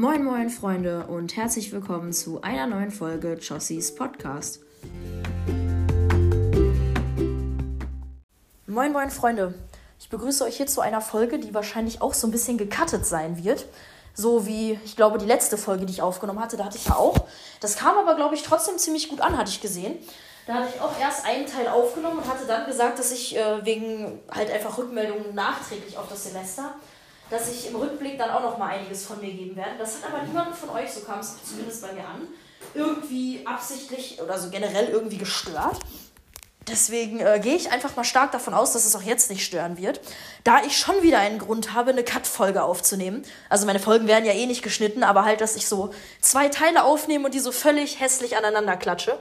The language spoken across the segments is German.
Moin moin Freunde und herzlich willkommen zu einer neuen Folge Jossies Podcast. Moin moin Freunde, ich begrüße euch hier zu einer Folge, die wahrscheinlich auch so ein bisschen gecuttet sein wird. So wie, ich glaube, die letzte Folge, die ich aufgenommen hatte, da hatte ich ja auch. Das kam aber, glaube ich, trotzdem ziemlich gut an, hatte ich gesehen. Da hatte ich auch erst einen Teil aufgenommen und hatte dann gesagt, dass ich äh, wegen halt einfach Rückmeldungen nachträglich auf das Semester dass ich im Rückblick dann auch noch mal einiges von mir geben werde. Das hat aber niemanden von euch, so kam es zumindest bei mir an, irgendwie absichtlich oder so generell irgendwie gestört. Deswegen äh, gehe ich einfach mal stark davon aus, dass es auch jetzt nicht stören wird, da ich schon wieder einen Grund habe, eine Cut-Folge aufzunehmen. Also meine Folgen werden ja eh nicht geschnitten, aber halt, dass ich so zwei Teile aufnehme und die so völlig hässlich aneinander klatsche.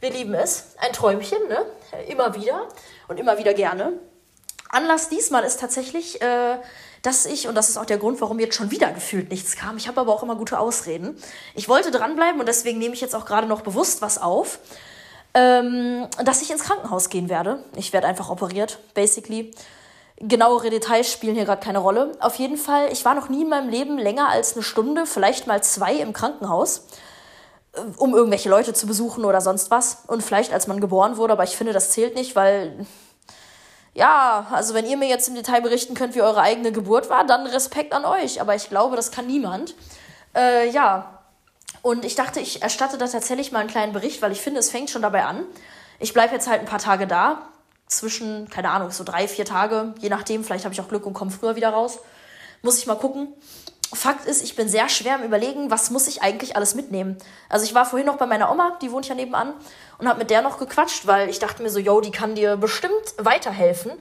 Wir lieben es. Ein Träumchen, ne? Immer wieder und immer wieder gerne. Anlass diesmal ist tatsächlich äh, dass ich, und das ist auch der Grund, warum jetzt schon wieder gefühlt nichts kam, ich habe aber auch immer gute Ausreden. Ich wollte dranbleiben und deswegen nehme ich jetzt auch gerade noch bewusst was auf, ähm, dass ich ins Krankenhaus gehen werde. Ich werde einfach operiert, basically. Genauere Details spielen hier gerade keine Rolle. Auf jeden Fall, ich war noch nie in meinem Leben länger als eine Stunde, vielleicht mal zwei im Krankenhaus, äh, um irgendwelche Leute zu besuchen oder sonst was. Und vielleicht als man geboren wurde, aber ich finde, das zählt nicht, weil ja, also wenn ihr mir jetzt im Detail berichten könnt, wie eure eigene Geburt war, dann Respekt an euch. Aber ich glaube, das kann niemand. Äh, ja. Und ich dachte, ich erstatte da tatsächlich mal einen kleinen Bericht, weil ich finde, es fängt schon dabei an. Ich bleibe jetzt halt ein paar Tage da. Zwischen, keine Ahnung, so drei, vier Tage, je nachdem. Vielleicht habe ich auch Glück und komme früher wieder raus. Muss ich mal gucken. Fakt ist, ich bin sehr schwer am Überlegen, was muss ich eigentlich alles mitnehmen. Also ich war vorhin noch bei meiner Oma, die wohnt ja nebenan, und habe mit der noch gequatscht, weil ich dachte mir so, yo, die kann dir bestimmt weiterhelfen,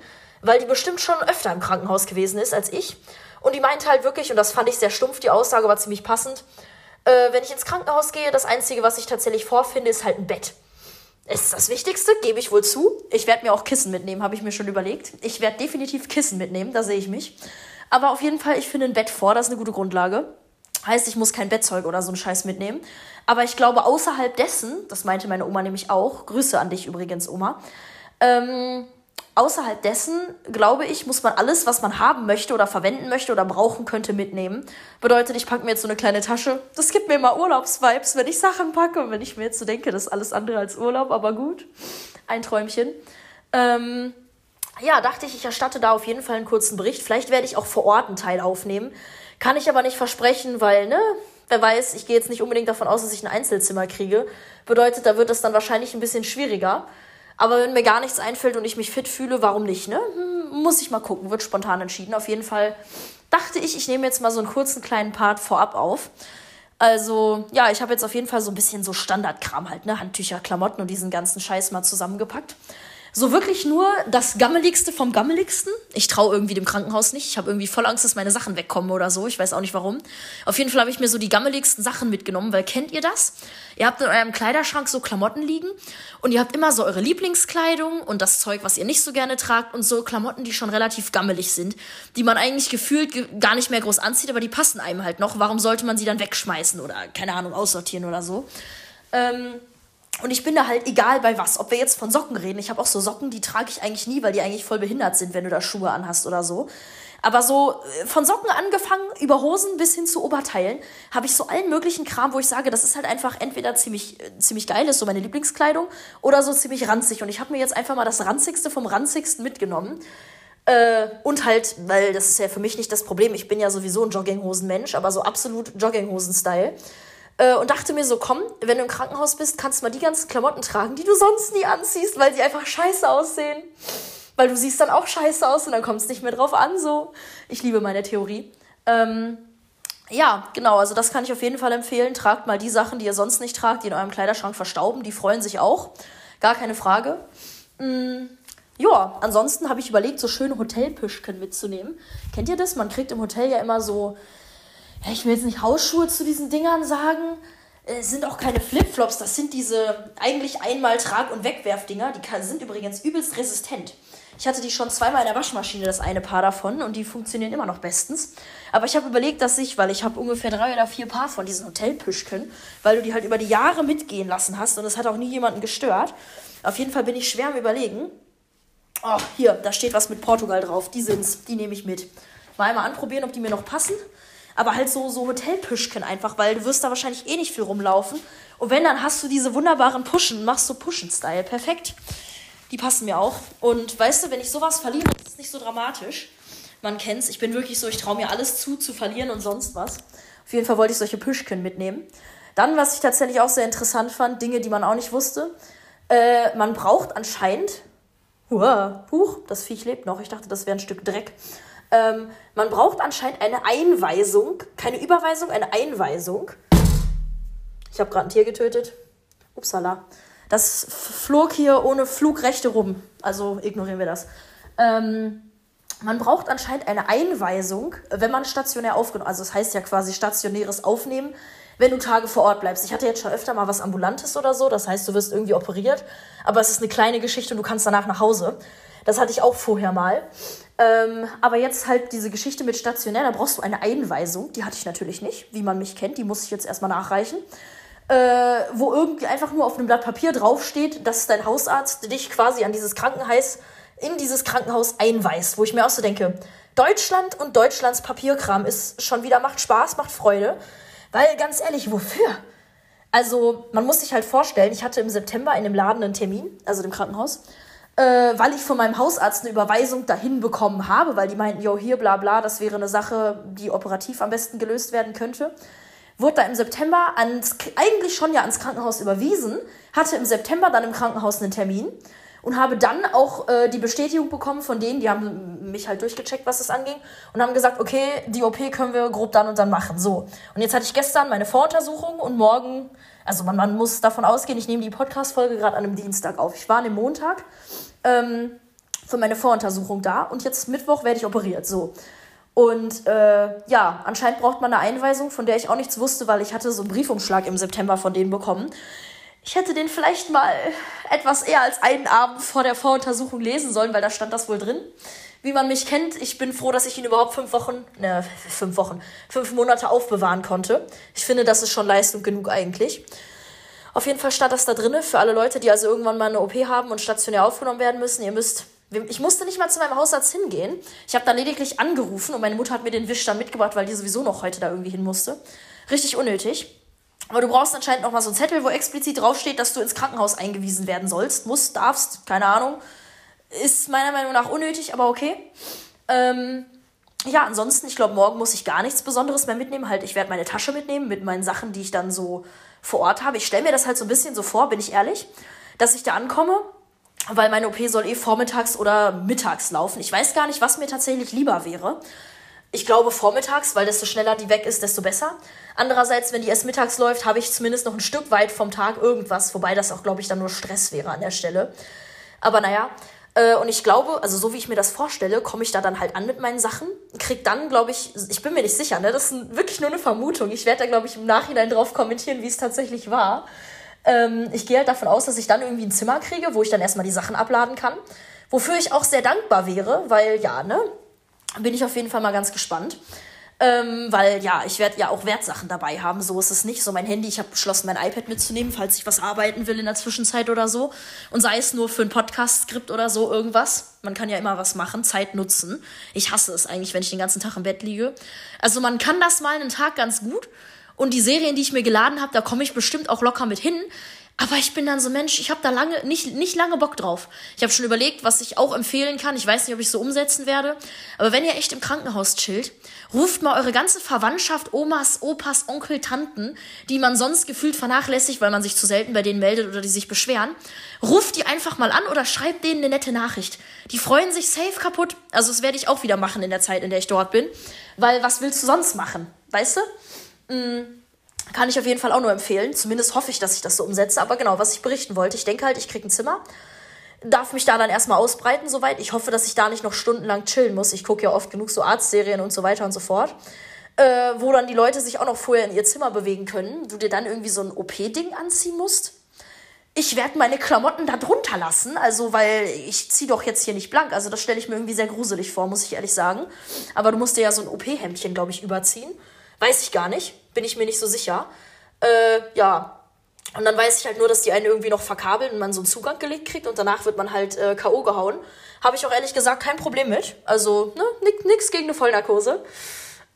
weil die bestimmt schon öfter im Krankenhaus gewesen ist als ich. Und die meinte halt wirklich, und das fand ich sehr stumpf, die Aussage war ziemlich passend, äh, wenn ich ins Krankenhaus gehe, das Einzige, was ich tatsächlich vorfinde, ist halt ein Bett. Ist das Wichtigste, gebe ich wohl zu. Ich werde mir auch Kissen mitnehmen, habe ich mir schon überlegt. Ich werde definitiv Kissen mitnehmen, da sehe ich mich. Aber auf jeden Fall, ich finde ein Bett vor, das ist eine gute Grundlage. Heißt, ich muss kein Bettzeug oder so einen Scheiß mitnehmen. Aber ich glaube, außerhalb dessen, das meinte meine Oma nämlich auch, Grüße an dich übrigens, Oma, ähm, außerhalb dessen, glaube ich, muss man alles, was man haben möchte oder verwenden möchte oder brauchen könnte, mitnehmen. Bedeutet, ich packe mir jetzt so eine kleine Tasche. Das gibt mir immer Urlaubsvibes, wenn ich Sachen packe. Und wenn ich mir jetzt so denke, das ist alles andere als Urlaub, aber gut. Ein Träumchen. Ähm, ja, dachte ich, ich erstatte da auf jeden Fall einen kurzen Bericht. Vielleicht werde ich auch vor Ort einen Teil aufnehmen. Kann ich aber nicht versprechen, weil, ne, wer weiß, ich gehe jetzt nicht unbedingt davon aus, dass ich ein Einzelzimmer kriege. Bedeutet, da wird es dann wahrscheinlich ein bisschen schwieriger. Aber wenn mir gar nichts einfällt und ich mich fit fühle, warum nicht, ne? Hm, muss ich mal gucken, wird spontan entschieden. Auf jeden Fall dachte ich, ich nehme jetzt mal so einen kurzen kleinen Part vorab auf. Also, ja, ich habe jetzt auf jeden Fall so ein bisschen so Standardkram halt, ne? Handtücher, Klamotten und diesen ganzen Scheiß mal zusammengepackt so wirklich nur das Gammeligste vom Gammeligsten. Ich traue irgendwie dem Krankenhaus nicht. Ich habe irgendwie voll Angst, dass meine Sachen wegkommen oder so. Ich weiß auch nicht warum. Auf jeden Fall habe ich mir so die gammeligsten Sachen mitgenommen, weil kennt ihr das? Ihr habt in eurem Kleiderschrank so Klamotten liegen und ihr habt immer so eure Lieblingskleidung und das Zeug, was ihr nicht so gerne tragt und so Klamotten, die schon relativ gammelig sind, die man eigentlich gefühlt gar nicht mehr groß anzieht, aber die passen einem halt noch. Warum sollte man sie dann wegschmeißen oder keine Ahnung aussortieren oder so? Ähm, und ich bin da halt egal bei was. Ob wir jetzt von Socken reden. Ich habe auch so Socken, die trage ich eigentlich nie, weil die eigentlich voll behindert sind, wenn du da Schuhe anhast oder so. Aber so äh, von Socken angefangen, über Hosen bis hin zu Oberteilen, habe ich so allen möglichen Kram, wo ich sage, das ist halt einfach entweder ziemlich, äh, ziemlich geil, ist so meine Lieblingskleidung, oder so ziemlich ranzig. Und ich habe mir jetzt einfach mal das ranzigste vom ranzigsten mitgenommen. Äh, und halt, weil das ist ja für mich nicht das Problem, ich bin ja sowieso ein Jogginghosen-Mensch, aber so absolut Jogginghosen-Style. Äh, und dachte mir so, komm, wenn du im Krankenhaus bist, kannst du mal die ganzen Klamotten tragen, die du sonst nie anziehst, weil die einfach scheiße aussehen. Weil du siehst dann auch scheiße aus und dann kommt es nicht mehr drauf an, so. Ich liebe meine Theorie. Ähm, ja, genau, also das kann ich auf jeden Fall empfehlen. Tragt mal die Sachen, die ihr sonst nicht tragt, die in eurem Kleiderschrank verstauben. Die freuen sich auch. Gar keine Frage. Mm, ja, ansonsten habe ich überlegt, so schöne Hotelpüschken mitzunehmen. Kennt ihr das? Man kriegt im Hotel ja immer so ich will jetzt nicht Hausschuhe zu diesen Dingern sagen. Es sind auch keine Flipflops, das sind diese eigentlich einmal Trag- und Wegwerfdinger. Die sind übrigens übelst resistent. Ich hatte die schon zweimal in der Waschmaschine, das eine Paar davon, und die funktionieren immer noch bestens. Aber ich habe überlegt, dass ich, weil ich habe ungefähr drei oder vier Paar von diesen Hotelpüschken, weil du die halt über die Jahre mitgehen lassen hast und es hat auch nie jemanden gestört. Auf jeden Fall bin ich schwer am Überlegen. Oh, hier, da steht was mit Portugal drauf. Die sind's, die nehme ich mit. Mal einmal anprobieren, ob die mir noch passen. Aber halt so, so Hotelpüschken einfach, weil du wirst da wahrscheinlich eh nicht viel rumlaufen. Und wenn, dann hast du diese wunderbaren Puschen, machst du Puschen-Style. Perfekt. Die passen mir auch. Und weißt du, wenn ich sowas verliere, ist es nicht so dramatisch. Man kennt's. Ich bin wirklich so, ich traue mir alles zu, zu verlieren und sonst was. Auf jeden Fall wollte ich solche Püschken mitnehmen. Dann, was ich tatsächlich auch sehr interessant fand, Dinge, die man auch nicht wusste. Äh, man braucht anscheinend. Huah, huch, das Viech lebt noch. Ich dachte, das wäre ein Stück Dreck. Ähm, man braucht anscheinend eine Einweisung, keine Überweisung, eine Einweisung. Ich habe gerade ein Tier getötet. Upsala. Das flog hier ohne Flugrechte rum. Also ignorieren wir das. Ähm, man braucht anscheinend eine Einweisung, wenn man stationär aufgenommen, also das heißt ja quasi stationäres Aufnehmen, wenn du Tage vor Ort bleibst. Ich hatte jetzt schon öfter mal was Ambulantes oder so, das heißt, du wirst irgendwie operiert, aber es ist eine kleine Geschichte und du kannst danach nach Hause. Das hatte ich auch vorher mal. Ähm, aber jetzt halt diese Geschichte mit stationär, da brauchst du eine Einweisung. Die hatte ich natürlich nicht, wie man mich kennt. Die muss ich jetzt erstmal nachreichen. Äh, wo irgendwie einfach nur auf einem Blatt Papier draufsteht, dass dein Hausarzt dich quasi an dieses Krankenhaus, in dieses Krankenhaus einweist. Wo ich mir auch so denke, Deutschland und Deutschlands Papierkram ist schon wieder, macht Spaß, macht Freude. Weil ganz ehrlich, wofür? Also, man muss sich halt vorstellen, ich hatte im September in dem Laden einen Termin, also dem Krankenhaus äh, weil ich von meinem Hausarzt eine Überweisung dahin bekommen habe, weil die meinten, jo, hier, bla bla, das wäre eine Sache, die operativ am besten gelöst werden könnte. Wurde da im September ans, eigentlich schon ja ans Krankenhaus überwiesen, hatte im September dann im Krankenhaus einen Termin und habe dann auch äh, die Bestätigung bekommen von denen, die haben mich halt durchgecheckt, was das anging und haben gesagt, okay, die OP können wir grob dann und dann machen. So. Und jetzt hatte ich gestern meine Voruntersuchung und morgen also man, man muss davon ausgehen, ich nehme die Podcast-Folge gerade an einem Dienstag auf. Ich war an dem Montag ähm, für meine Voruntersuchung da und jetzt Mittwoch werde ich operiert. So. Und äh, ja, anscheinend braucht man eine Einweisung, von der ich auch nichts wusste, weil ich hatte so einen Briefumschlag im September von denen bekommen. Ich hätte den vielleicht mal etwas eher als einen Abend vor der Voruntersuchung lesen sollen, weil da stand das wohl drin. Wie man mich kennt, ich bin froh, dass ich ihn überhaupt fünf Wochen, ne, fünf Wochen, fünf Monate aufbewahren konnte. Ich finde, das ist schon Leistung genug eigentlich. Auf jeden Fall stand das da drinne für alle Leute, die also irgendwann mal eine OP haben und stationär aufgenommen werden müssen. Ihr müsst ich musste nicht mal zu meinem Hausarzt hingehen. Ich habe da lediglich angerufen und meine Mutter hat mir den Wisch dann mitgebracht, weil die sowieso noch heute da irgendwie hin musste. Richtig unnötig. Aber du brauchst anscheinend noch mal so einen Zettel, wo explizit draufsteht, dass du ins Krankenhaus eingewiesen werden sollst. Musst, darfst, keine Ahnung. Ist meiner Meinung nach unnötig, aber okay. Ähm, ja, ansonsten, ich glaube, morgen muss ich gar nichts Besonderes mehr mitnehmen. Halt, ich werde meine Tasche mitnehmen mit meinen Sachen, die ich dann so vor Ort habe. Ich stelle mir das halt so ein bisschen so vor, bin ich ehrlich, dass ich da ankomme, weil meine OP soll eh vormittags oder mittags laufen. Ich weiß gar nicht, was mir tatsächlich lieber wäre. Ich glaube vormittags, weil desto schneller die weg ist, desto besser. Andererseits, wenn die erst mittags läuft, habe ich zumindest noch ein Stück weit vom Tag irgendwas, wobei das auch, glaube ich, dann nur Stress wäre an der Stelle. Aber naja, äh, und ich glaube, also so wie ich mir das vorstelle, komme ich da dann halt an mit meinen Sachen, krieg dann, glaube ich, ich bin mir nicht sicher, ne? Das ist wirklich nur eine Vermutung. Ich werde da, glaube ich, im Nachhinein drauf kommentieren, wie es tatsächlich war. Ähm, ich gehe halt davon aus, dass ich dann irgendwie ein Zimmer kriege, wo ich dann erstmal die Sachen abladen kann. Wofür ich auch sehr dankbar wäre, weil ja, ne? Bin ich auf jeden Fall mal ganz gespannt. Ähm, weil ja, ich werde ja auch Wertsachen dabei haben. So ist es nicht. So mein Handy, ich habe beschlossen, mein iPad mitzunehmen, falls ich was arbeiten will in der Zwischenzeit oder so. Und sei es nur für ein Podcast-Skript oder so irgendwas. Man kann ja immer was machen, Zeit nutzen. Ich hasse es eigentlich, wenn ich den ganzen Tag im Bett liege. Also man kann das mal einen Tag ganz gut. Und die Serien, die ich mir geladen habe, da komme ich bestimmt auch locker mit hin. Aber ich bin dann so Mensch, ich habe da lange nicht nicht lange Bock drauf. Ich habe schon überlegt, was ich auch empfehlen kann. Ich weiß nicht, ob ich so umsetzen werde, aber wenn ihr echt im Krankenhaus chillt, ruft mal eure ganze Verwandtschaft, Omas, Opas, Onkel, Tanten, die man sonst gefühlt vernachlässigt, weil man sich zu selten bei denen meldet oder die sich beschweren, ruft die einfach mal an oder schreibt denen eine nette Nachricht. Die freuen sich safe kaputt. Also das werde ich auch wieder machen in der Zeit, in der ich dort bin, weil was willst du sonst machen, weißt du? Mm kann ich auf jeden Fall auch nur empfehlen. Zumindest hoffe ich, dass ich das so umsetze. Aber genau, was ich berichten wollte, ich denke halt, ich kriege ein Zimmer, darf mich da dann erstmal ausbreiten soweit. Ich hoffe, dass ich da nicht noch stundenlang chillen muss. Ich gucke ja oft genug so Arztserien und so weiter und so fort. Äh, wo dann die Leute sich auch noch vorher in ihr Zimmer bewegen können. Du dir dann irgendwie so ein OP-Ding anziehen musst. Ich werde meine Klamotten da drunter lassen, also weil ich ziehe doch jetzt hier nicht blank. Also das stelle ich mir irgendwie sehr gruselig vor, muss ich ehrlich sagen. Aber du musst dir ja so ein OP-Hemdchen, glaube ich, überziehen. Weiß ich gar nicht bin ich mir nicht so sicher. Äh, ja. Und dann weiß ich halt nur, dass die einen irgendwie noch verkabeln und man so einen Zugang gelegt kriegt und danach wird man halt äh, K.O. gehauen. Habe ich auch ehrlich gesagt kein Problem mit. Also, ne, nix, gegen eine Vollnarkose.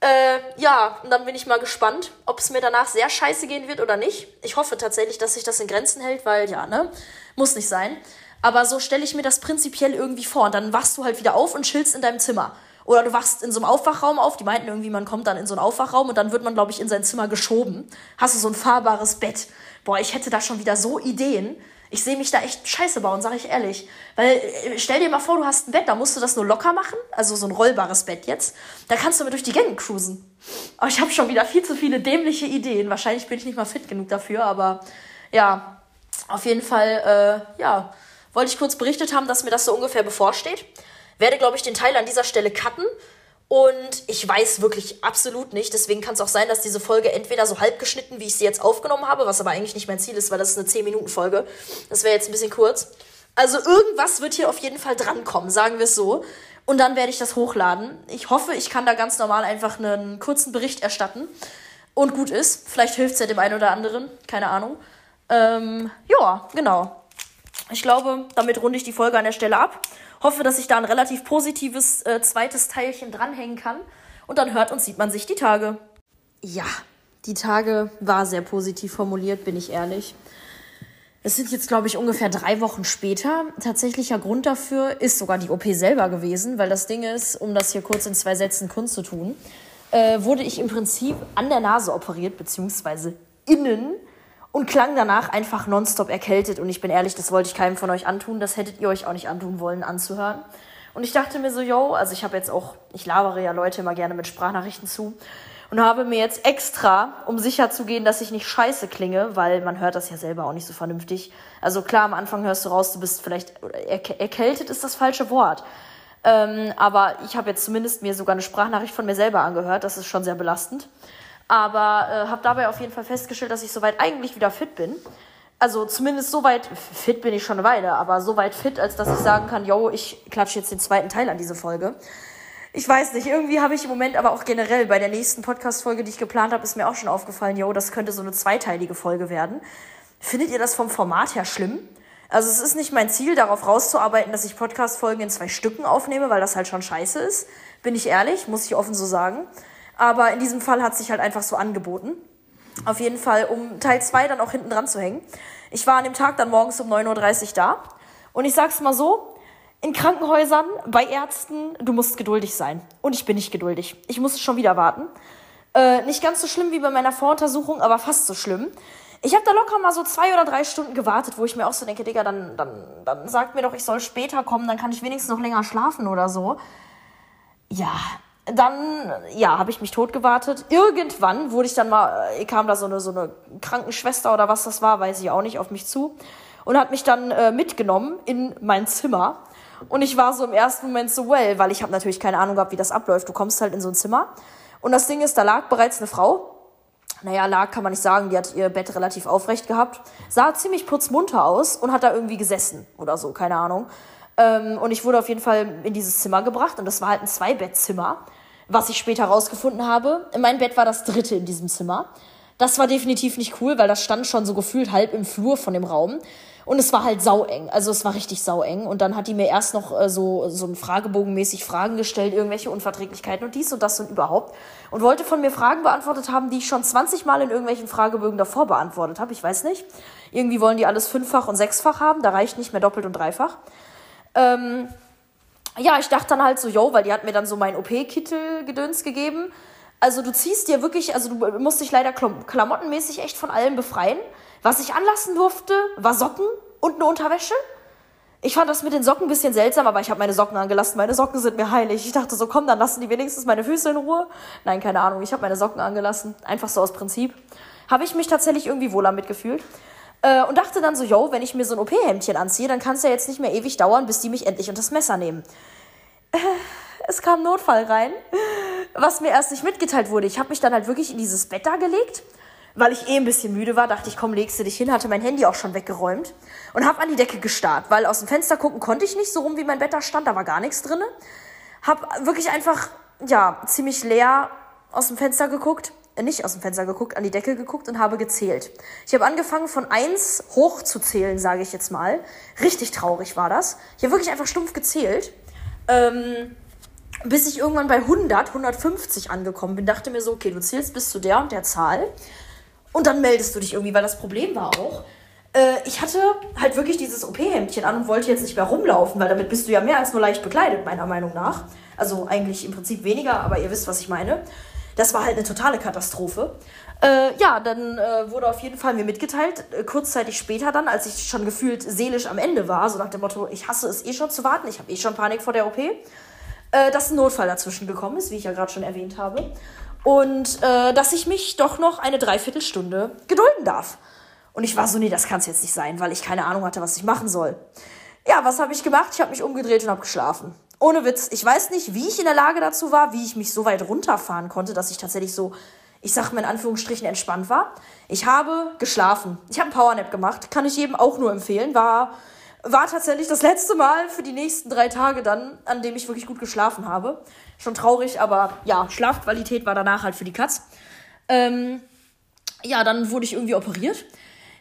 Äh, ja, und dann bin ich mal gespannt, ob es mir danach sehr scheiße gehen wird oder nicht. Ich hoffe tatsächlich, dass sich das in Grenzen hält, weil ja, ne? Muss nicht sein. Aber so stelle ich mir das prinzipiell irgendwie vor. Und dann wachst du halt wieder auf und chillst in deinem Zimmer. Oder du wachst in so einem Aufwachraum auf. Die meinten irgendwie, man kommt dann in so einen Aufwachraum und dann wird man, glaube ich, in sein Zimmer geschoben. Hast du so ein fahrbares Bett. Boah, ich hätte da schon wieder so Ideen. Ich sehe mich da echt scheiße bauen, sage ich ehrlich. Weil äh, stell dir mal vor, du hast ein Bett, da musst du das nur locker machen. Also so ein rollbares Bett jetzt. Da kannst du mit durch die Gänge cruisen. Aber ich habe schon wieder viel zu viele dämliche Ideen. Wahrscheinlich bin ich nicht mal fit genug dafür, aber ja, auf jeden Fall, äh, ja wollte ich kurz berichtet haben, dass mir das so ungefähr bevorsteht. Werde, glaube ich, den Teil an dieser Stelle cutten. Und ich weiß wirklich absolut nicht. Deswegen kann es auch sein, dass diese Folge entweder so halb geschnitten, wie ich sie jetzt aufgenommen habe, was aber eigentlich nicht mein Ziel ist, weil das ist eine 10-Minuten-Folge. Das wäre jetzt ein bisschen kurz. Also irgendwas wird hier auf jeden Fall drankommen, sagen wir es so. Und dann werde ich das hochladen. Ich hoffe, ich kann da ganz normal einfach einen kurzen Bericht erstatten. Und gut ist. Vielleicht hilft es ja dem einen oder anderen. Keine Ahnung. Ähm, ja, genau. Ich glaube, damit runde ich die Folge an der Stelle ab. Hoffe, dass ich da ein relativ positives äh, zweites Teilchen dranhängen kann. Und dann hört und sieht man sich die Tage. Ja, die Tage war sehr positiv formuliert, bin ich ehrlich. Es sind jetzt, glaube ich, ungefähr drei Wochen später. Tatsächlicher Grund dafür ist sogar die OP selber gewesen, weil das Ding ist, um das hier kurz in zwei Sätzen kundzutun, äh, wurde ich im Prinzip an der Nase operiert, beziehungsweise innen und klang danach einfach nonstop erkältet. Und ich bin ehrlich, das wollte ich keinem von euch antun. Das hättet ihr euch auch nicht antun wollen, anzuhören. Und ich dachte mir so, yo, also ich habe jetzt auch, ich labere ja Leute immer gerne mit Sprachnachrichten zu und habe mir jetzt extra, um sicher zu gehen, dass ich nicht scheiße klinge, weil man hört das ja selber auch nicht so vernünftig. Also klar, am Anfang hörst du raus, du bist vielleicht erkältet ist das falsche Wort. Ähm, aber ich habe jetzt zumindest mir sogar eine Sprachnachricht von mir selber angehört. Das ist schon sehr belastend. Aber äh, habe dabei auf jeden Fall festgestellt, dass ich soweit eigentlich wieder fit bin. Also zumindest soweit, fit bin ich schon eine Weile, aber soweit fit, als dass ich sagen kann, yo, ich klatsche jetzt den zweiten Teil an diese Folge. Ich weiß nicht, irgendwie habe ich im Moment aber auch generell bei der nächsten Podcast-Folge, die ich geplant habe, ist mir auch schon aufgefallen, yo, das könnte so eine zweiteilige Folge werden. Findet ihr das vom Format her schlimm? Also es ist nicht mein Ziel, darauf rauszuarbeiten, dass ich Podcast-Folgen in zwei Stücken aufnehme, weil das halt schon scheiße ist. Bin ich ehrlich, muss ich offen so sagen. Aber in diesem Fall hat sich halt einfach so angeboten. Auf jeden Fall, um Teil 2 dann auch hinten dran zu hängen. Ich war an dem Tag dann morgens um 9.30 Uhr da. Und ich sag's mal so, in Krankenhäusern, bei Ärzten, du musst geduldig sein. Und ich bin nicht geduldig. Ich muss schon wieder warten. Äh, nicht ganz so schlimm wie bei meiner Voruntersuchung, aber fast so schlimm. Ich habe da locker mal so zwei oder drei Stunden gewartet, wo ich mir auch so denke, Digga, dann, dann, dann sagt mir doch, ich soll später kommen, dann kann ich wenigstens noch länger schlafen oder so. Ja, dann, ja, habe ich mich tot gewartet. Irgendwann wurde ich dann mal, äh, kam da so eine, so eine Krankenschwester oder was das war, weiß ich auch nicht, auf mich zu und hat mich dann äh, mitgenommen in mein Zimmer. Und ich war so im ersten Moment so, well, weil ich habe natürlich keine Ahnung gehabt, wie das abläuft. Du kommst halt in so ein Zimmer und das Ding ist, da lag bereits eine Frau. Naja, lag kann man nicht sagen, die hat ihr Bett relativ aufrecht gehabt, sah ziemlich putzmunter aus und hat da irgendwie gesessen oder so, keine Ahnung. Ähm, und ich wurde auf jeden Fall in dieses Zimmer gebracht und das war halt ein Zweibettzimmer was ich später rausgefunden habe. Mein Bett war das dritte in diesem Zimmer. Das war definitiv nicht cool, weil das stand schon so gefühlt halb im Flur von dem Raum. Und es war halt saueng. Also es war richtig saueng. Und dann hat die mir erst noch äh, so, so ein Fragebogenmäßig Fragen gestellt, irgendwelche Unverträglichkeiten und dies und das und überhaupt. Und wollte von mir Fragen beantwortet haben, die ich schon 20 Mal in irgendwelchen Fragebögen davor beantwortet habe. Ich weiß nicht. Irgendwie wollen die alles fünffach und sechsfach haben. Da reicht nicht mehr doppelt und dreifach. Ähm, ja, ich dachte dann halt so, yo, weil die hat mir dann so mein OP-Kittel-Gedöns gegeben. Also du ziehst dir wirklich, also du musst dich leider klamottenmäßig echt von allem befreien. Was ich anlassen durfte, war Socken und eine Unterwäsche. Ich fand das mit den Socken ein bisschen seltsam, aber ich habe meine Socken angelassen. Meine Socken sind mir heilig. Ich dachte so, komm, dann lassen die wenigstens meine Füße in Ruhe. Nein, keine Ahnung. Ich habe meine Socken angelassen. Einfach so aus Prinzip. Habe ich mich tatsächlich irgendwie wohler mitgefühlt. Äh, und dachte dann so, yo, wenn ich mir so ein OP-Hemdchen anziehe, dann kann es ja jetzt nicht mehr ewig dauern, bis die mich endlich unter das Messer nehmen. Äh, es kam Notfall rein, was mir erst nicht mitgeteilt wurde. Ich habe mich dann halt wirklich in dieses Bett da gelegt, weil ich eh ein bisschen müde war. Dachte ich, komm, legst du dich hin, hatte mein Handy auch schon weggeräumt und habe an die Decke gestarrt, weil aus dem Fenster gucken konnte ich nicht, so rum wie mein Bett da stand, da war gar nichts drin. Hab wirklich einfach, ja, ziemlich leer aus dem Fenster geguckt nicht aus dem Fenster geguckt, an die Decke geguckt und habe gezählt. Ich habe angefangen von eins hoch zu zählen, sage ich jetzt mal. Richtig traurig war das. Ich habe wirklich einfach stumpf gezählt. Ähm, bis ich irgendwann bei 100, 150 angekommen bin, dachte mir so, okay, du zählst bis zu der und der Zahl und dann meldest du dich irgendwie, weil das Problem war auch, äh, ich hatte halt wirklich dieses OP-Hemdchen an und wollte jetzt nicht mehr rumlaufen, weil damit bist du ja mehr als nur leicht bekleidet, meiner Meinung nach. Also eigentlich im Prinzip weniger, aber ihr wisst, was ich meine. Das war halt eine totale Katastrophe. Äh, ja, dann äh, wurde auf jeden Fall mir mitgeteilt, äh, kurzzeitig später dann, als ich schon gefühlt seelisch am Ende war, so nach dem Motto, ich hasse es eh schon zu warten, ich habe eh schon Panik vor der OP, äh, dass ein Notfall dazwischen gekommen ist, wie ich ja gerade schon erwähnt habe. Und äh, dass ich mich doch noch eine Dreiviertelstunde gedulden darf. Und ich war so, nee, das kann es jetzt nicht sein, weil ich keine Ahnung hatte, was ich machen soll. Ja, was habe ich gemacht? Ich habe mich umgedreht und habe geschlafen. Ohne Witz. Ich weiß nicht, wie ich in der Lage dazu war, wie ich mich so weit runterfahren konnte, dass ich tatsächlich so, ich sag mal in Anführungsstrichen, entspannt war. Ich habe geschlafen. Ich habe einen Powernap gemacht. Kann ich jedem auch nur empfehlen. War war tatsächlich das letzte Mal für die nächsten drei Tage dann, an dem ich wirklich gut geschlafen habe. Schon traurig, aber ja, Schlafqualität war danach halt für die Katz. Ähm, ja, dann wurde ich irgendwie operiert.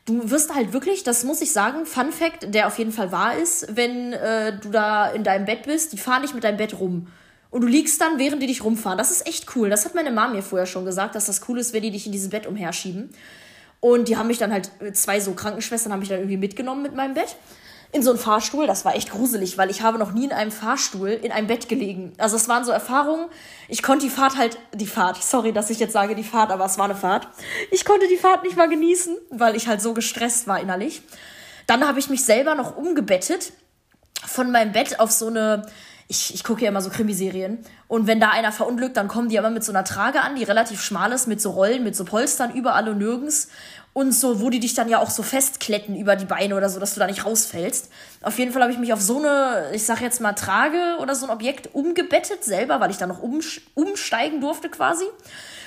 Du wirst halt wirklich, das muss ich sagen, Fun Fact, der auf jeden Fall wahr ist, wenn äh, du da in deinem Bett bist, die fahren nicht mit deinem Bett rum. Und du liegst dann, während die dich rumfahren. Das ist echt cool. Das hat meine Mama mir vorher schon gesagt, dass das cool ist, wenn die dich in dieses Bett umherschieben. Und die haben mich dann halt, zwei so Krankenschwestern haben mich dann irgendwie mitgenommen mit meinem Bett in so einen Fahrstuhl. Das war echt gruselig, weil ich habe noch nie in einem Fahrstuhl in einem Bett gelegen. Also es waren so Erfahrungen. Ich konnte die Fahrt halt, die Fahrt, sorry, dass ich jetzt sage die Fahrt, aber es war eine Fahrt. Ich konnte die Fahrt nicht mal genießen, weil ich halt so gestresst war innerlich. Dann habe ich mich selber noch umgebettet von meinem Bett auf so eine, ich, ich gucke ja immer so Krimiserien. Und wenn da einer verunglückt, dann kommen die immer mit so einer Trage an, die relativ schmal ist, mit so Rollen, mit so Polstern überall und nirgends und so, wo die dich dann ja auch so festkletten über die Beine oder so, dass du da nicht rausfällst. Auf jeden Fall habe ich mich auf so eine, ich sag jetzt mal, Trage oder so ein Objekt umgebettet selber, weil ich da noch umsteigen durfte quasi.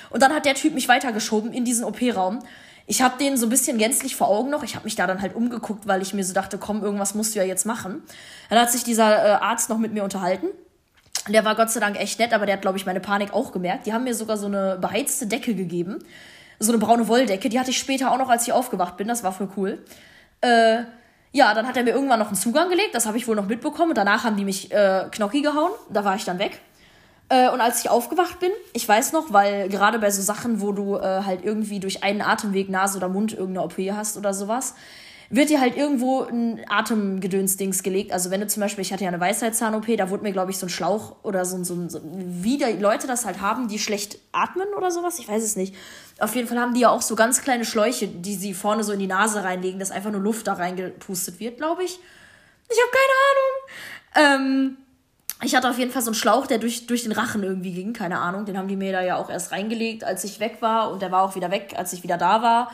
Und dann hat der Typ mich weitergeschoben in diesen OP-Raum. Ich habe den so ein bisschen gänzlich vor Augen noch. Ich habe mich da dann halt umgeguckt, weil ich mir so dachte, komm, irgendwas musst du ja jetzt machen. Dann hat sich dieser äh, Arzt noch mit mir unterhalten. Der war Gott sei Dank echt nett, aber der hat, glaube ich, meine Panik auch gemerkt. Die haben mir sogar so eine beheizte Decke gegeben so eine braune Wolldecke. Die hatte ich später auch noch, als ich aufgewacht bin. Das war voll cool. Äh, ja, dann hat er mir irgendwann noch einen Zugang gelegt. Das habe ich wohl noch mitbekommen. danach haben die mich äh, Knocki gehauen. Da war ich dann weg. Äh, und als ich aufgewacht bin, ich weiß noch, weil gerade bei so Sachen, wo du äh, halt irgendwie durch einen Atemweg, Nase oder Mund irgendeine OP hast oder sowas, wird dir halt irgendwo ein Atemgedönsdings gelegt. Also wenn du zum Beispiel, ich hatte ja eine Weisheitszahn-OP, da wurde mir, glaube ich, so ein Schlauch oder so, so, so wie die Leute das halt haben, die schlecht atmen oder sowas, ich weiß es nicht. Auf jeden Fall haben die ja auch so ganz kleine Schläuche, die sie vorne so in die Nase reinlegen, dass einfach nur Luft da reingepustet wird, glaube ich. Ich habe keine Ahnung. Ähm, ich hatte auf jeden Fall so einen Schlauch, der durch, durch den Rachen irgendwie ging, keine Ahnung. Den haben die mir da ja auch erst reingelegt, als ich weg war und der war auch wieder weg, als ich wieder da war.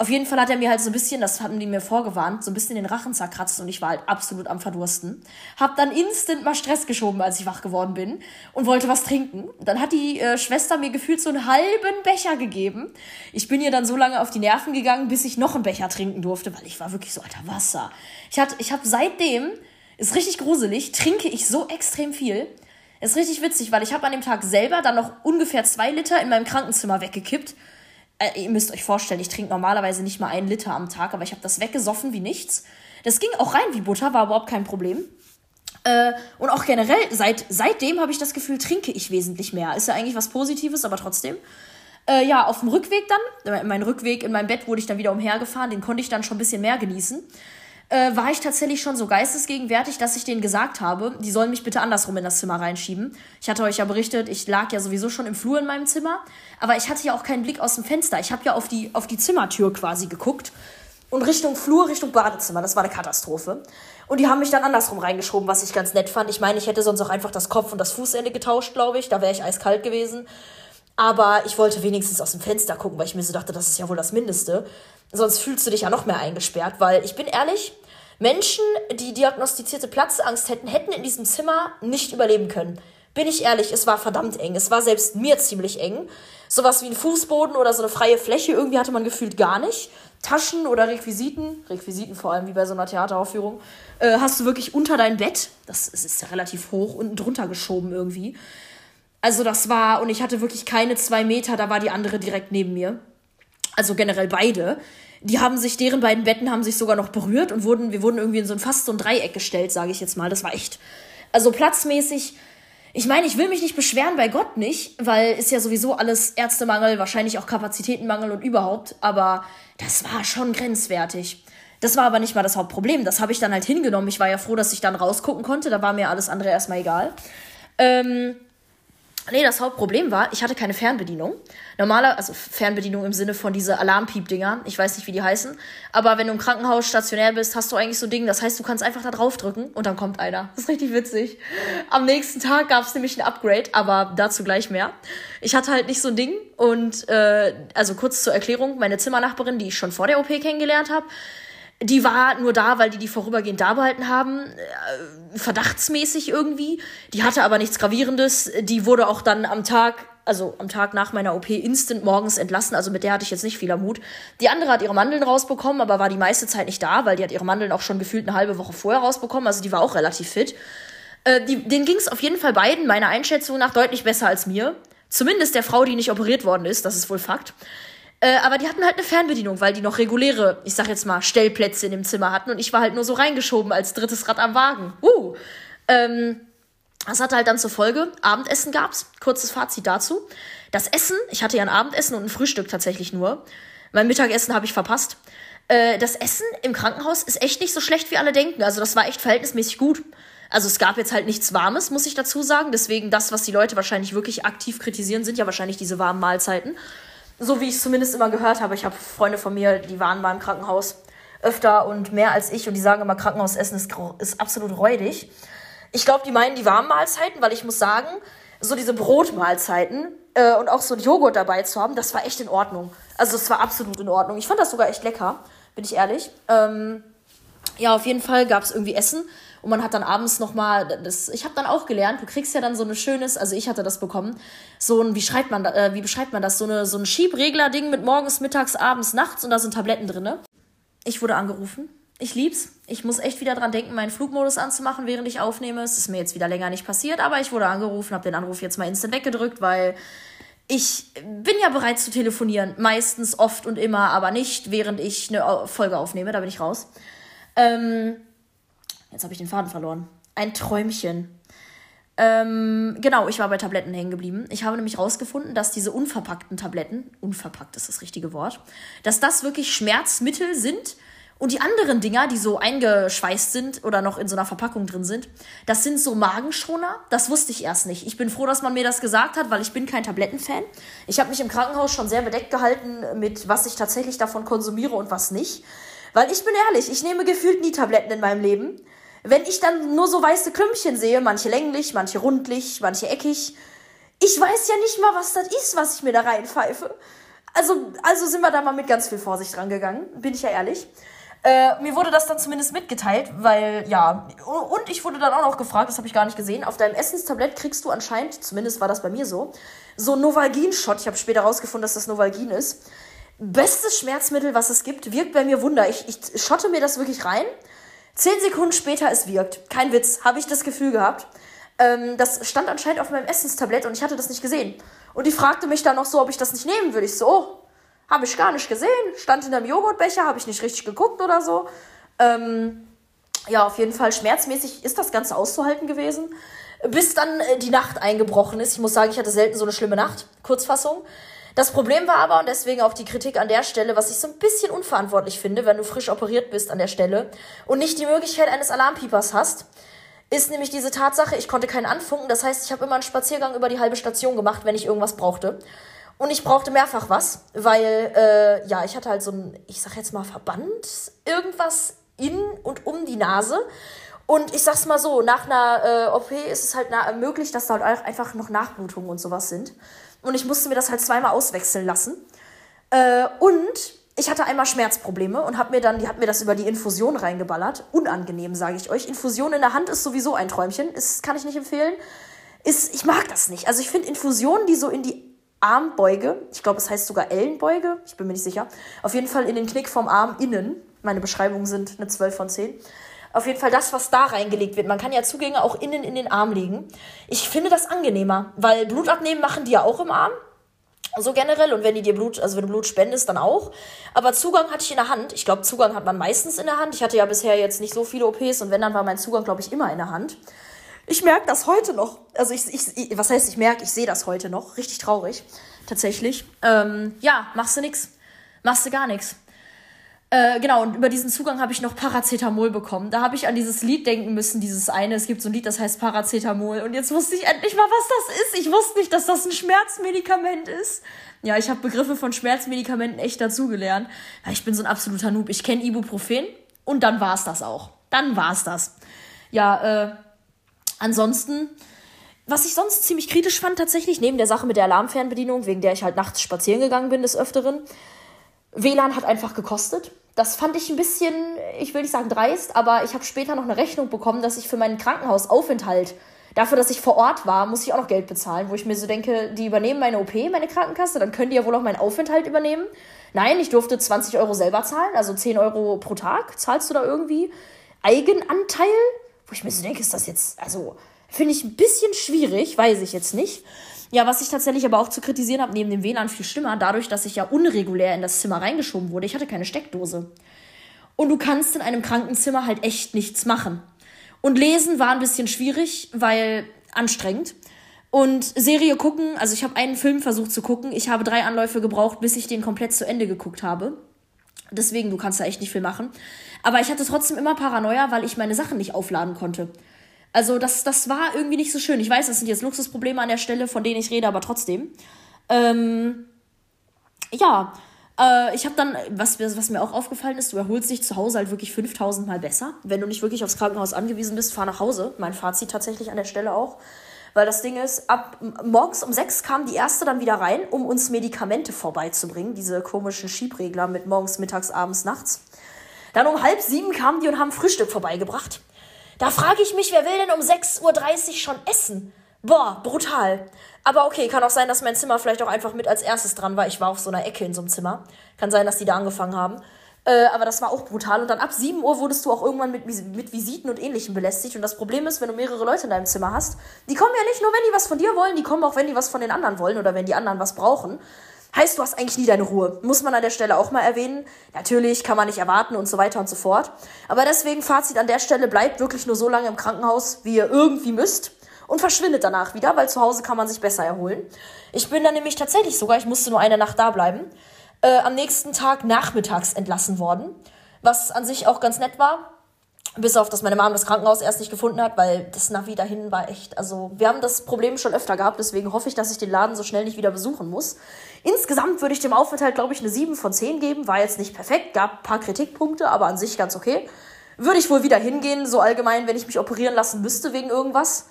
Auf jeden Fall hat er mir halt so ein bisschen, das hatten die mir vorgewarnt, so ein bisschen den Rachen zerkratzt und ich war halt absolut am Verdursten. Hab dann instant mal Stress geschoben, als ich wach geworden bin und wollte was trinken. Dann hat die äh, Schwester mir gefühlt so einen halben Becher gegeben. Ich bin ihr dann so lange auf die Nerven gegangen, bis ich noch einen Becher trinken durfte, weil ich war wirklich so, alter Wasser. Ich, hatte, ich habe seitdem, ist richtig gruselig, trinke ich so extrem viel. Ist richtig witzig, weil ich habe an dem Tag selber dann noch ungefähr zwei Liter in meinem Krankenzimmer weggekippt äh, ihr müsst euch vorstellen, ich trinke normalerweise nicht mal einen Liter am Tag, aber ich habe das weggesoffen wie nichts. Das ging auch rein wie Butter, war überhaupt kein Problem. Äh, und auch generell, seit, seitdem habe ich das Gefühl, trinke ich wesentlich mehr. Ist ja eigentlich was Positives, aber trotzdem. Äh, ja, auf dem Rückweg dann, äh, mein Rückweg in meinem Bett wurde ich dann wieder umhergefahren, den konnte ich dann schon ein bisschen mehr genießen äh, war ich tatsächlich schon so geistesgegenwärtig, dass ich denen gesagt habe, die sollen mich bitte andersrum in das Zimmer reinschieben. Ich hatte euch ja berichtet, ich lag ja sowieso schon im Flur in meinem Zimmer, aber ich hatte ja auch keinen Blick aus dem Fenster. Ich habe ja auf die, auf die Zimmertür quasi geguckt und Richtung Flur, Richtung Badezimmer. Das war eine Katastrophe. Und die haben mich dann andersrum reingeschoben, was ich ganz nett fand. Ich meine, ich hätte sonst auch einfach das Kopf und das Fußende getauscht, glaube ich. Da wäre ich eiskalt gewesen. Aber ich wollte wenigstens aus dem Fenster gucken, weil ich mir so dachte, das ist ja wohl das Mindeste. Sonst fühlst du dich ja noch mehr eingesperrt, weil ich bin ehrlich, Menschen, die diagnostizierte Platzangst hätten, hätten in diesem Zimmer nicht überleben können. Bin ich ehrlich, es war verdammt eng. Es war selbst mir ziemlich eng. Sowas wie ein Fußboden oder so eine freie Fläche irgendwie hatte man gefühlt gar nicht. Taschen oder Requisiten, Requisiten vor allem wie bei so einer Theateraufführung, äh, hast du wirklich unter dein Bett, das ist ja relativ hoch, unten drunter geschoben irgendwie. Also das war, und ich hatte wirklich keine zwei Meter, da war die andere direkt neben mir. Also generell beide die haben sich, deren beiden Betten haben sich sogar noch berührt und wurden, wir wurden irgendwie in so ein fast so ein Dreieck gestellt, sage ich jetzt mal. Das war echt. Also platzmäßig, ich meine, ich will mich nicht beschweren bei Gott nicht, weil ist ja sowieso alles Ärztemangel, wahrscheinlich auch Kapazitätenmangel und überhaupt, aber das war schon grenzwertig. Das war aber nicht mal das Hauptproblem. Das habe ich dann halt hingenommen. Ich war ja froh, dass ich dann rausgucken konnte. Da war mir alles andere erstmal egal. Ähm, Nee, das Hauptproblem war, ich hatte keine Fernbedienung. Normaler, also Fernbedienung im Sinne von diese Alarmpiep-Dinger. Ich weiß nicht, wie die heißen. Aber wenn du im Krankenhaus stationär bist, hast du eigentlich so Dinge. Das heißt, du kannst einfach da drauf drücken und dann kommt einer. Das ist richtig witzig. Am nächsten Tag gab es nämlich ein Upgrade, aber dazu gleich mehr. Ich hatte halt nicht so ein Ding. Und äh, also kurz zur Erklärung, meine Zimmernachbarin, die ich schon vor der OP kennengelernt habe, die war nur da, weil die die vorübergehend da behalten haben, äh, verdachtsmäßig irgendwie. Die hatte aber nichts Gravierendes. Die wurde auch dann am Tag, also am Tag nach meiner OP, instant morgens entlassen. Also mit der hatte ich jetzt nicht viel Mut. Die andere hat ihre Mandeln rausbekommen, aber war die meiste Zeit nicht da, weil die hat ihre Mandeln auch schon gefühlt eine halbe Woche vorher rausbekommen. Also die war auch relativ fit. Äh, die, denen ging es auf jeden Fall beiden, meiner Einschätzung nach, deutlich besser als mir. Zumindest der Frau, die nicht operiert worden ist, das ist wohl Fakt. Äh, aber die hatten halt eine Fernbedienung, weil die noch reguläre, ich sag jetzt mal, Stellplätze in dem Zimmer hatten und ich war halt nur so reingeschoben als drittes Rad am Wagen. Uh. Ähm, das hatte halt dann zur Folge, Abendessen gab's. Kurzes Fazit dazu. Das Essen, ich hatte ja ein Abendessen und ein Frühstück tatsächlich nur. Mein Mittagessen habe ich verpasst. Äh, das Essen im Krankenhaus ist echt nicht so schlecht, wie alle denken. Also das war echt verhältnismäßig gut. Also es gab jetzt halt nichts Warmes, muss ich dazu sagen. Deswegen das, was die Leute wahrscheinlich wirklich aktiv kritisieren, sind ja wahrscheinlich diese warmen Mahlzeiten. So wie ich es zumindest immer gehört habe. Ich habe Freunde von mir, die waren mal im Krankenhaus öfter und mehr als ich und die sagen immer, Krankenhausessen ist, ist absolut räudig. Ich glaube, die meinen die warmen Mahlzeiten, weil ich muss sagen, so diese Brotmahlzeiten äh, und auch so ein Joghurt dabei zu haben, das war echt in Ordnung. Also es war absolut in Ordnung. Ich fand das sogar echt lecker, bin ich ehrlich. Ähm, ja, auf jeden Fall gab es irgendwie Essen. Und man hat dann abends nochmal, das, ich habe dann auch gelernt, du kriegst ja dann so ein schönes, also ich hatte das bekommen, so ein, wie schreibt man, äh, wie beschreibt man das, so, eine, so ein Schiebregler-Ding mit morgens, mittags, abends, nachts und da sind Tabletten drin. Ich wurde angerufen. Ich lieb's. Ich muss echt wieder dran denken, meinen Flugmodus anzumachen, während ich aufnehme. Es ist mir jetzt wieder länger nicht passiert, aber ich wurde angerufen, habe den Anruf jetzt mal instant weggedrückt, weil ich bin ja bereit zu telefonieren. Meistens, oft und immer, aber nicht, während ich eine Folge aufnehme. Da bin ich raus. Ähm, Jetzt habe ich den Faden verloren. Ein Träumchen. Ähm, genau, ich war bei Tabletten hängen geblieben. Ich habe nämlich rausgefunden, dass diese unverpackten Tabletten, unverpackt ist das richtige Wort, dass das wirklich Schmerzmittel sind. Und die anderen Dinger, die so eingeschweißt sind oder noch in so einer Verpackung drin sind, das sind so Magenschoner. Das wusste ich erst nicht. Ich bin froh, dass man mir das gesagt hat, weil ich bin kein Tablettenfan. Ich habe mich im Krankenhaus schon sehr bedeckt gehalten mit, was ich tatsächlich davon konsumiere und was nicht. Weil ich bin ehrlich, ich nehme gefühlt nie Tabletten in meinem Leben. Wenn ich dann nur so weiße Klümpchen sehe, manche länglich, manche rundlich, manche eckig, ich weiß ja nicht mal, was das ist, was ich mir da reinpfeife. Also, also sind wir da mal mit ganz viel Vorsicht rangegangen, bin ich ja ehrlich. Äh, mir wurde das dann zumindest mitgeteilt, weil, ja, und ich wurde dann auch noch gefragt, das habe ich gar nicht gesehen, auf deinem Essenstablett kriegst du anscheinend, zumindest war das bei mir so, so Novalgin-Shot. Ich habe später rausgefunden, dass das Novalgin ist. Bestes Schmerzmittel, was es gibt, wirkt bei mir Wunder. Ich, ich schotte mir das wirklich rein Zehn Sekunden später, es wirkt. Kein Witz, habe ich das Gefühl gehabt. Ähm, das stand anscheinend auf meinem Essenstablett und ich hatte das nicht gesehen. Und die fragte mich dann noch so, ob ich das nicht nehmen würde. Ich so, oh, habe ich gar nicht gesehen. Stand in einem Joghurtbecher, habe ich nicht richtig geguckt oder so. Ähm, ja, auf jeden Fall schmerzmäßig ist das Ganze auszuhalten gewesen. Bis dann äh, die Nacht eingebrochen ist. Ich muss sagen, ich hatte selten so eine schlimme Nacht. Kurzfassung. Das Problem war aber, und deswegen auch die Kritik an der Stelle, was ich so ein bisschen unverantwortlich finde, wenn du frisch operiert bist an der Stelle und nicht die Möglichkeit eines Alarmpiepers hast, ist nämlich diese Tatsache, ich konnte keinen anfunken. Das heißt, ich habe immer einen Spaziergang über die halbe Station gemacht, wenn ich irgendwas brauchte. Und ich brauchte mehrfach was, weil, äh, ja, ich hatte halt so ein, ich sag jetzt mal, Verband, irgendwas in und um die Nase. Und ich sag's mal so, nach einer äh, OP ist es halt möglich, dass da halt einfach noch Nachblutungen und sowas sind. Und ich musste mir das halt zweimal auswechseln lassen. Äh, und ich hatte einmal Schmerzprobleme und hab mir dann, die hat mir das über die Infusion reingeballert. Unangenehm, sage ich euch. Infusion in der Hand ist sowieso ein Träumchen. Ist, kann ich nicht empfehlen. Ist, ich mag das nicht. Also ich finde Infusionen, die so in die Armbeuge, ich glaube, es heißt sogar Ellenbeuge, ich bin mir nicht sicher, auf jeden Fall in den Knick vom Arm innen, meine Beschreibungen sind eine 12 von 10, auf jeden Fall das, was da reingelegt wird. Man kann ja Zugänge auch innen in den Arm legen. Ich finde das angenehmer, weil Blut abnehmen machen die ja auch im Arm. So generell. Und wenn die dir Blut, also wenn du Blut spendest, dann auch. Aber Zugang hatte ich in der Hand. Ich glaube, Zugang hat man meistens in der Hand. Ich hatte ja bisher jetzt nicht so viele OPs und wenn, dann war mein Zugang, glaube ich, immer in der Hand. Ich merke das heute noch. Also ich, ich, was heißt, ich merke, ich sehe das heute noch. Richtig traurig. Tatsächlich. Ähm, ja, machst du nix. Machst du gar nichts. Äh, genau, und über diesen Zugang habe ich noch Paracetamol bekommen. Da habe ich an dieses Lied denken müssen, dieses eine. Es gibt so ein Lied, das heißt Paracetamol. Und jetzt wusste ich endlich mal, was das ist. Ich wusste nicht, dass das ein Schmerzmedikament ist. Ja, ich habe Begriffe von Schmerzmedikamenten echt dazugelernt. Ich bin so ein absoluter Noob. Ich kenne Ibuprofen und dann war's das auch. Dann war's das. Ja, äh, ansonsten, was ich sonst ziemlich kritisch fand tatsächlich, neben der Sache mit der Alarmfernbedienung, wegen der ich halt nachts spazieren gegangen bin des Öfteren, WLAN hat einfach gekostet. Das fand ich ein bisschen, ich will nicht sagen dreist, aber ich habe später noch eine Rechnung bekommen, dass ich für meinen Krankenhausaufenthalt, dafür, dass ich vor Ort war, muss ich auch noch Geld bezahlen, wo ich mir so denke, die übernehmen meine OP, meine Krankenkasse, dann können die ja wohl auch meinen Aufenthalt übernehmen. Nein, ich durfte 20 Euro selber zahlen, also 10 Euro pro Tag. Zahlst du da irgendwie Eigenanteil? Wo ich mir so denke, ist das jetzt, also finde ich ein bisschen schwierig, weiß ich jetzt nicht. Ja, was ich tatsächlich aber auch zu kritisieren habe, neben dem WLAN viel schlimmer, dadurch, dass ich ja unregulär in das Zimmer reingeschoben wurde. Ich hatte keine Steckdose. Und du kannst in einem Krankenzimmer halt echt nichts machen. Und lesen war ein bisschen schwierig, weil anstrengend. Und Serie gucken, also ich habe einen Film versucht zu gucken. Ich habe drei Anläufe gebraucht, bis ich den komplett zu Ende geguckt habe. Deswegen, du kannst da echt nicht viel machen. Aber ich hatte trotzdem immer Paranoia, weil ich meine Sachen nicht aufladen konnte. Also das, das war irgendwie nicht so schön. Ich weiß, das sind jetzt Luxusprobleme an der Stelle, von denen ich rede, aber trotzdem. Ähm, ja, äh, ich habe dann, was, was mir auch aufgefallen ist, du erholst dich zu Hause halt wirklich 5000 Mal besser. Wenn du nicht wirklich aufs Krankenhaus angewiesen bist, fahr nach Hause. Mein Fazit tatsächlich an der Stelle auch. Weil das Ding ist, ab morgens um sechs kam die erste dann wieder rein, um uns Medikamente vorbeizubringen. Diese komischen Schiebregler mit morgens, mittags, abends, nachts. Dann um halb sieben kamen die und haben Frühstück vorbeigebracht. Da frage ich mich, wer will denn um 6.30 Uhr schon essen? Boah, brutal. Aber okay, kann auch sein, dass mein Zimmer vielleicht auch einfach mit als erstes dran war. Ich war auf so einer Ecke in so einem Zimmer. Kann sein, dass die da angefangen haben. Äh, aber das war auch brutal. Und dann ab 7 Uhr wurdest du auch irgendwann mit, mit Visiten und Ähnlichem belästigt. Und das Problem ist, wenn du mehrere Leute in deinem Zimmer hast, die kommen ja nicht nur, wenn die was von dir wollen, die kommen auch, wenn die was von den anderen wollen oder wenn die anderen was brauchen. Heißt, du hast eigentlich nie deine Ruhe. Muss man an der Stelle auch mal erwähnen. Natürlich kann man nicht erwarten und so weiter und so fort. Aber deswegen, Fazit an der Stelle, bleibt wirklich nur so lange im Krankenhaus, wie ihr irgendwie müsst. Und verschwindet danach wieder, weil zu Hause kann man sich besser erholen. Ich bin dann nämlich tatsächlich sogar, ich musste nur eine Nacht da bleiben, äh, am nächsten Tag nachmittags entlassen worden. Was an sich auch ganz nett war. Bis auf, dass meine Mom das Krankenhaus erst nicht gefunden hat, weil das Navi dahin war echt. Also, wir haben das Problem schon öfter gehabt, deswegen hoffe ich, dass ich den Laden so schnell nicht wieder besuchen muss. Insgesamt würde ich dem Aufenthalt, glaube ich, eine 7 von 10 geben. War jetzt nicht perfekt, gab ein paar Kritikpunkte, aber an sich ganz okay. Würde ich wohl wieder hingehen, so allgemein, wenn ich mich operieren lassen müsste wegen irgendwas.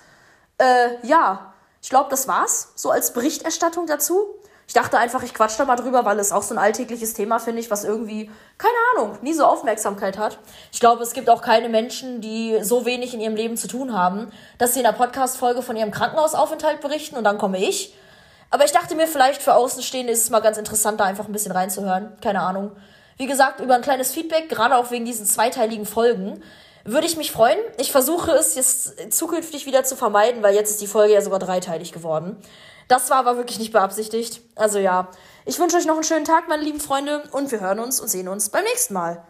Äh, ja, ich glaube, das war's. So als Berichterstattung dazu. Ich dachte einfach, ich quatsch da mal drüber, weil es auch so ein alltägliches Thema, finde ich, was irgendwie, keine Ahnung, nie so Aufmerksamkeit hat. Ich glaube, es gibt auch keine Menschen, die so wenig in ihrem Leben zu tun haben, dass sie in einer Podcast-Folge von ihrem Krankenhausaufenthalt berichten und dann komme ich. Aber ich dachte mir, vielleicht für Außenstehende ist es mal ganz interessant, da einfach ein bisschen reinzuhören. Keine Ahnung. Wie gesagt, über ein kleines Feedback, gerade auch wegen diesen zweiteiligen Folgen, würde ich mich freuen. Ich versuche es jetzt zukünftig wieder zu vermeiden, weil jetzt ist die Folge ja sogar dreiteilig geworden. Das war aber wirklich nicht beabsichtigt. Also ja, ich wünsche euch noch einen schönen Tag, meine lieben Freunde, und wir hören uns und sehen uns beim nächsten Mal.